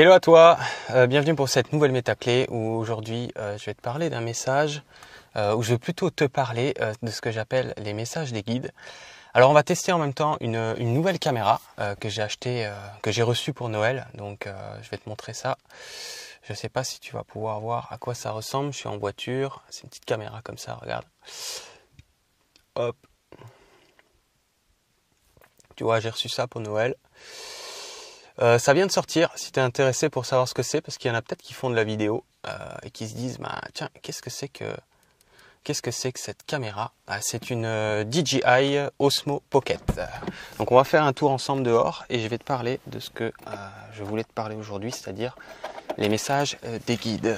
Hello à toi, euh, bienvenue pour cette nouvelle métaclé où aujourd'hui euh, je vais te parler d'un message, euh, où je vais plutôt te parler de ce que j'appelle les messages des guides. Alors on va tester en même temps une, nouvelle caméra que j'ai achetée, que j'ai reçue pour Noël, donc je vais te montrer ça. Je ne sais pas si tu vas pouvoir voir à quoi ça ressemble, je suis en voiture, c'est une petite caméra comme ça, regarde. Hop. Tu vois, j'ai reçu ça pour Noël. Euh, ça vient de sortir, si tu es intéressé pour savoir ce que c'est, parce qu'il y en a peut-être qui font de la vidéo euh, et qui se disent, bah, tiens, qu'est-ce que c'est que qu'est-ce que c'est que cette caméra? Ah, C'est une euh, DJI Osmo Pocket. Donc on va faire un tour ensemble dehors et je vais te parler de ce que je voulais te parler aujourd'hui, c'est-à-dire les messages des guides.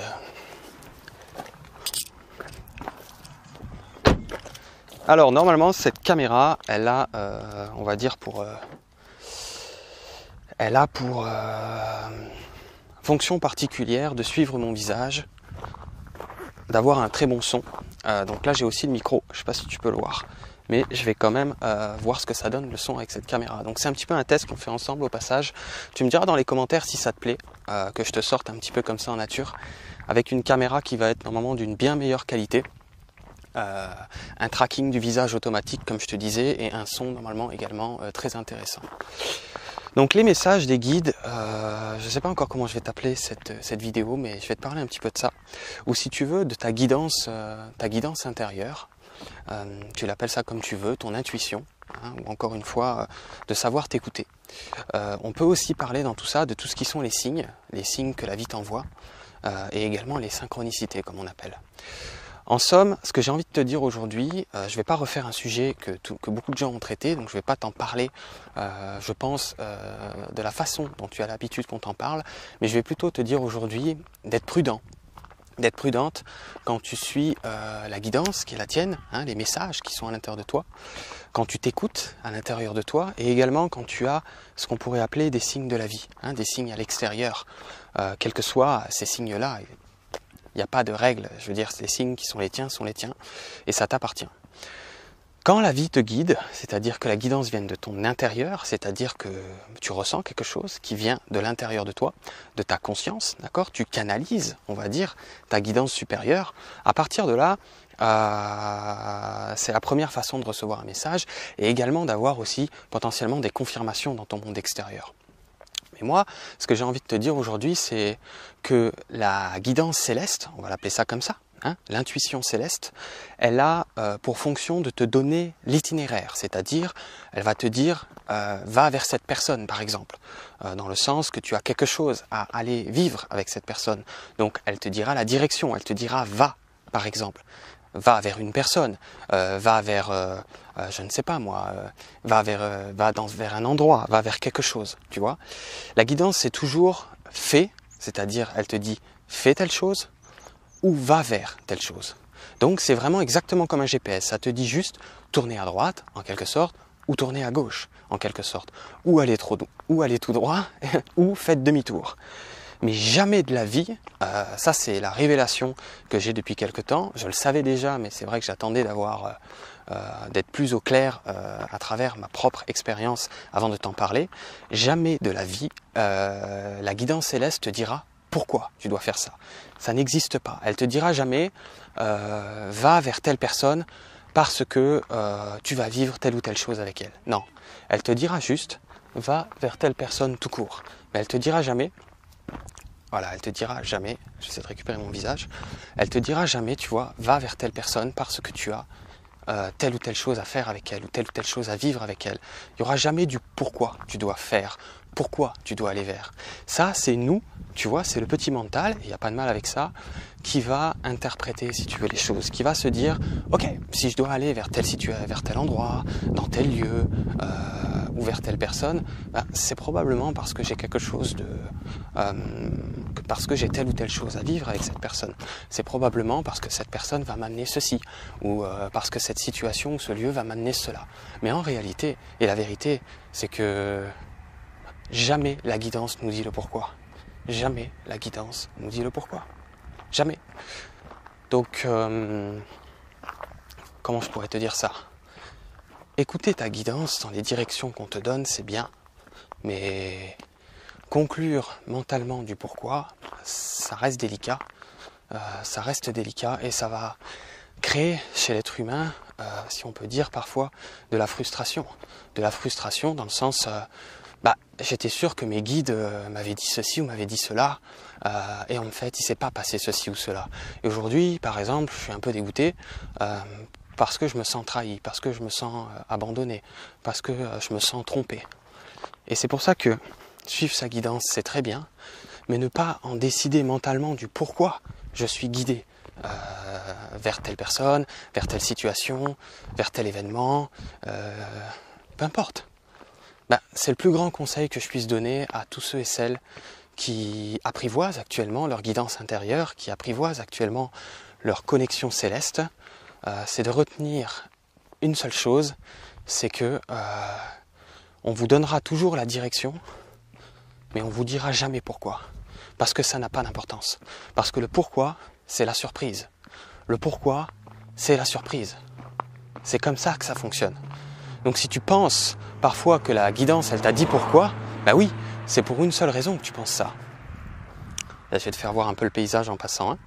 Alors normalement cette caméra, elle a, on va dire pour elle a pour euh, fonction particulière de suivre mon visage, d'avoir un très bon son. Euh, donc là j'ai aussi le micro, je ne sais pas si tu peux le voir, mais je vais quand même euh, voir ce que ça donne le son avec cette caméra. Donc c'est un petit peu un test qu'on fait ensemble au passage. Tu me diras dans les commentaires si ça te plaît, que je te sorte un petit peu comme ça en nature, avec une caméra qui va être normalement d'une bien meilleure qualité. un tracking du visage automatique comme je te disais et un son normalement également très intéressant. Donc les messages des guides, euh, je ne sais pas encore comment je vais t'appeler cette, cette, vidéo, mais je vais te parler un petit peu de ça. Ou si tu veux, de ta guidance, euh, ta guidance intérieure. Euh, tu l'appelles ça comme tu veux, ton intuition, hein, ou encore une fois, de savoir t'écouter. on peut aussi parler dans tout ça de tout ce qui sont les signes, les signes que la vie t'envoie, et également les synchronicités, comme on appelle. En somme, ce que j'ai envie de te dire aujourd'hui, euh, je ne vais pas refaire un sujet que, beaucoup de gens ont traité, donc je ne vais pas t'en parler, euh, je pense, euh, de la façon dont tu as l'habitude qu'on t'en parle, mais je vais plutôt te dire aujourd'hui d'être prudent, d'être prudente quand tu suis la guidance qui est la tienne, hein, les messages qui sont à l'intérieur de toi, quand tu t'écoutes à l'intérieur de toi, et également quand tu as ce qu'on pourrait appeler des signes de la vie, hein, des signes à l'extérieur, quels que soient ces signes-là, il n'y a pas de règle. Je veux dire, les signes qui sont les tiens sont les tiens et ça t'appartient. Quand la vie te guide, c'est-à-dire que la guidance vient de ton intérieur, c'est-à-dire que tu ressens quelque chose qui vient de l'intérieur de toi, de ta conscience, d'accord? Tu canalises, on va dire, ta guidance supérieure. À partir de là, euh, c'est la première façon de recevoir un message et également d'avoir aussi potentiellement des confirmations dans ton monde extérieur. Mais moi, ce que j'ai envie de te dire aujourd'hui, c'est que la guidance céleste, on va l'appeler ça comme ça, hein, l'intuition céleste, elle a euh, pour fonction de te donner l'itinéraire, c'est-à-dire elle va te dire euh, va vers cette personne par exemple, euh, dans le sens que tu as quelque chose à aller vivre avec cette personne. Donc elle te dira la direction, elle te dira va par exemple va vers une personne, euh, va vers, euh, euh, je ne sais pas moi, va vers, va dans, un endroit, va vers quelque chose, tu vois. La guidance, c'est toujours fait, c'est-à-dire elle te dit fais telle chose ou va vers telle chose. Donc c'est vraiment exactement comme un GPS, ça te dit juste tourner à droite, en quelque sorte, ou tourner à gauche, en quelque sorte, ou aller, trop, ou aller tout droit, ou faites demi-tour mais jamais de la vie, euh, ça c'est la révélation que j'ai depuis quelque temps, je le savais déjà, mais c'est vrai que j'attendais d'avoir, euh, euh, d'être plus au clair à travers ma propre expérience avant de t'en parler, jamais de la vie, la guidance céleste te dira pourquoi tu dois faire ça. Ça n'existe pas. Elle te dira jamais va vers telle personne parce que tu vas vivre telle ou telle chose avec elle. Non. Elle te dira juste va vers telle personne tout court. Mais elle te dira jamais voilà, elle te dira jamais, j'essaie de récupérer mon visage, elle te dira jamais, tu vois, va vers telle personne parce que tu as euh, telle ou telle chose à faire avec elle ou telle ou telle chose à vivre avec elle. Il n'y aura jamais du pourquoi tu dois faire, pourquoi tu dois aller vers. Ça, c'est nous, tu vois, c'est le petit mental, il n'y a pas de mal avec ça, qui va interpréter, si tu veux, les choses, qui va se dire, ok, si je dois aller vers tel, situation, vers tel endroit, dans tel lieu, euh, telle personne, ben, c'est probablement parce que j'ai quelque chose de... Euh, parce que j'ai telle ou telle chose à vivre avec cette personne. C'est probablement parce que cette personne va m'amener ceci, ou euh, parce que cette situation ou ce lieu va m'amener cela. Mais en réalité, et la vérité, c'est que jamais la guidance nous dit le pourquoi. Jamais la guidance nous dit le pourquoi. Jamais. Donc, euh, comment je pourrais te dire ça? Écouter ta guidance dans les directions qu'on te donne, c'est bien. Mais conclure mentalement du pourquoi, ça reste délicat. Euh, ça reste délicat et ça va créer chez l'être humain, euh, si on peut dire parfois, de la frustration. De la frustration dans le sens, euh, bah, j'étais sûr que mes guides m'avaient dit ceci ou m'avaient dit cela, et en fait, il s'est pas passé ceci ou cela. Et aujourd'hui, par exemple, je suis un peu dégoûté parce que je me sens trahi, parce que je me sens abandonné, parce que je me sens trompé. Et c'est pour ça que suivre sa guidance, c'est très bien, mais ne pas en décider mentalement du pourquoi je suis guidé euh, vers telle personne, vers telle situation, vers tel événement, euh, peu importe. Ben, c'est le plus grand conseil que je puisse donner à tous ceux et celles qui apprivoisent actuellement leur guidance intérieure, qui apprivoisent actuellement leur connexion céleste, euh, c'est de retenir une seule chose, c'est que on vous donnera toujours la direction, mais on vous dira jamais pourquoi. Parce que ça n'a pas d'importance. Parce que le pourquoi, c'est la surprise. Le pourquoi, c'est la surprise. C'est comme ça que ça fonctionne. Donc si tu penses parfois que la guidance, elle t'a dit pourquoi, bah oui, c'est pour une seule raison que tu penses ça. Là, je vais te faire voir un peu le paysage en passant. Hein.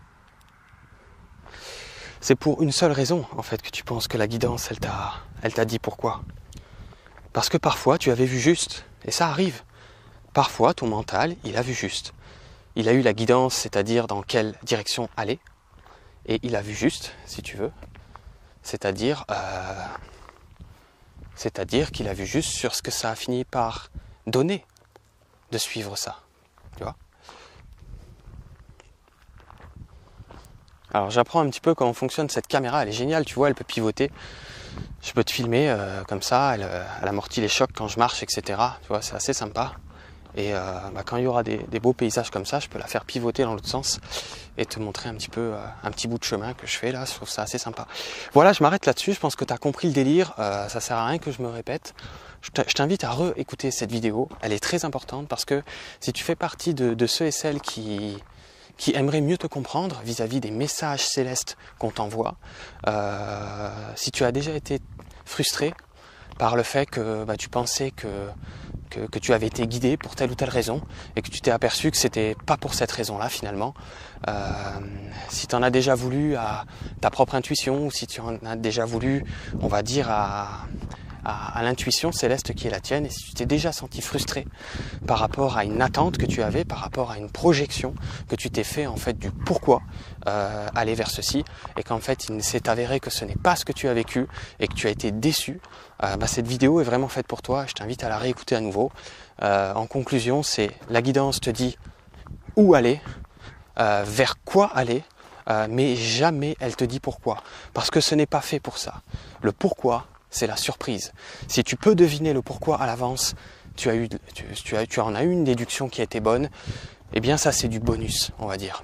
C'est pour une seule raison, en fait, que tu penses que la guidance, elle t'a, dit pourquoi. Parce que parfois, tu avais vu juste. Et ça arrive. Parfois, ton mental, il a vu juste. Il a eu la guidance, c'est-à-dire dans quelle direction aller, et il a vu juste, si tu veux, c'est-à-dire, euh, c'est-à-dire qu'il a vu juste sur ce que ça a fini par donner de suivre ça, tu vois? Alors j'apprends un petit peu comment fonctionne cette caméra, elle est géniale, tu vois, elle peut pivoter. Je peux te filmer euh, comme ça, elle, elle, amortit les chocs quand je marche, etc. Tu vois, c'est assez sympa. Et euh, bah, quand il y aura des, beaux paysages comme ça, je peux la faire pivoter dans l'autre sens et te montrer un petit peu euh, un petit bout de chemin que je fais là. Je trouve ça assez sympa. Voilà, je m'arrête là-dessus. Je pense que tu as compris le délire. Euh, ça sert à rien que je me répète. Je t'invite à réécouter cette vidéo. Elle est très importante parce que si tu fais partie de, ceux et celles qui, qui aimeraient mieux te comprendre vis-à-vis des messages célestes qu'on t'envoie, si tu as déjà été frustré par le fait que bah, tu pensais que que, tu avais été guidé pour telle ou telle raison et que tu t'es aperçu que c'était pas pour cette raison-là finalement. Euh, si tu en as déjà voulu à ta propre intuition ou si tu en as déjà voulu, on va dire, à, à, l'intuition céleste qui est la tienne et si tu t'es déjà senti frustré par rapport à une attente que tu avais, par rapport à une projection que tu t'es fait en fait du pourquoi euh, aller vers ceci et qu'en fait il s'est avéré que ce n'est pas ce que tu as vécu et que tu as été déçu, euh, bah, cette vidéo est vraiment faite pour toi. Je t'invite à la réécouter à nouveau. Euh, en conclusion, c'est la guidance te dit où aller, vers quoi aller, mais jamais elle te dit pourquoi. Parce que ce n'est pas fait pour ça. Le pourquoi, c'est la surprise. Si tu peux deviner le pourquoi à l'avance, tu, en as eu une déduction qui a été bonne, eh bien ça c'est du bonus, on va dire.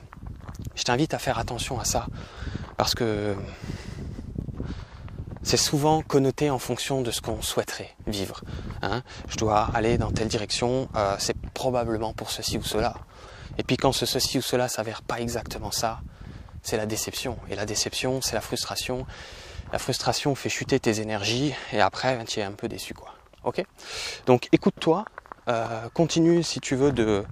Je t'invite à faire attention à ça, parce que c'est souvent connoté en fonction de ce qu'on souhaiterait vivre. Hein. Je dois aller dans telle direction, euh, c'est probablement pour ceci ou cela. Et puis quand ce ceci ou cela s'avère pas exactement ça, c'est la déception. Et la déception, c'est la frustration la frustration fait chuter tes énergies et après tu es un peu déçu quoi. Ok? Donc écoute-toi, euh, continue si tu veux de,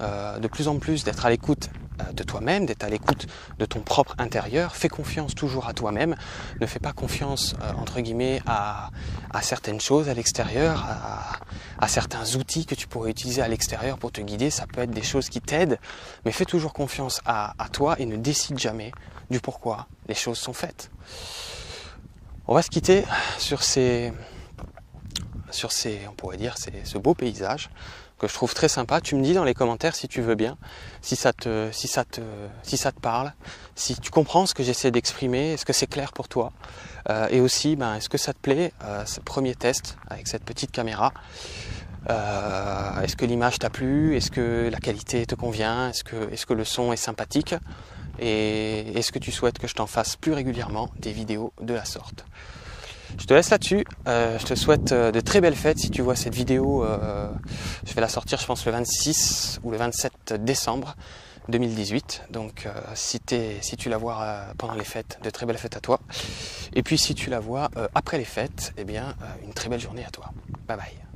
euh, de plus en plus d'être à l'écoute euh, de toi-même, d'être à l'écoute de ton propre intérieur. Fais confiance toujours à toi-même. Ne fais pas confiance entre guillemets à, certaines choses à l'extérieur, à, certains outils que tu pourrais utiliser à l'extérieur pour te guider. Ça peut être des choses qui t'aident, mais fais toujours confiance à toi et ne décide jamais du pourquoi les choses sont faites. On va se quitter sur ces, sur ces, on pourrait dire, ce beau paysage que je trouve très sympa. Tu me dis dans les commentaires si tu veux bien, si ça te, parle, si tu comprends ce que j'essaie d'exprimer, est-ce que c'est clair pour toi, euh, et aussi, ben, est-ce que ça te plaît, euh, ce premier test avec cette petite caméra? Euh, est-ce que l'image t'a plu? Est-ce que la qualité te convient? Que, est-ce que le son est sympathique? Et est-ce que tu souhaites que je t'en fasse plus régulièrement des vidéos de la sorte? Je te laisse là-dessus. Euh, je te souhaite euh, de très belles fêtes. Si tu vois cette vidéo, euh, je vais la sortir, je pense, le 26 ou le 27 décembre 2018. Donc, si, tu la vois pendant les fêtes, de très belles fêtes à toi. Et puis, si tu la vois après les fêtes, eh bien, une très belle journée à toi. Bye bye.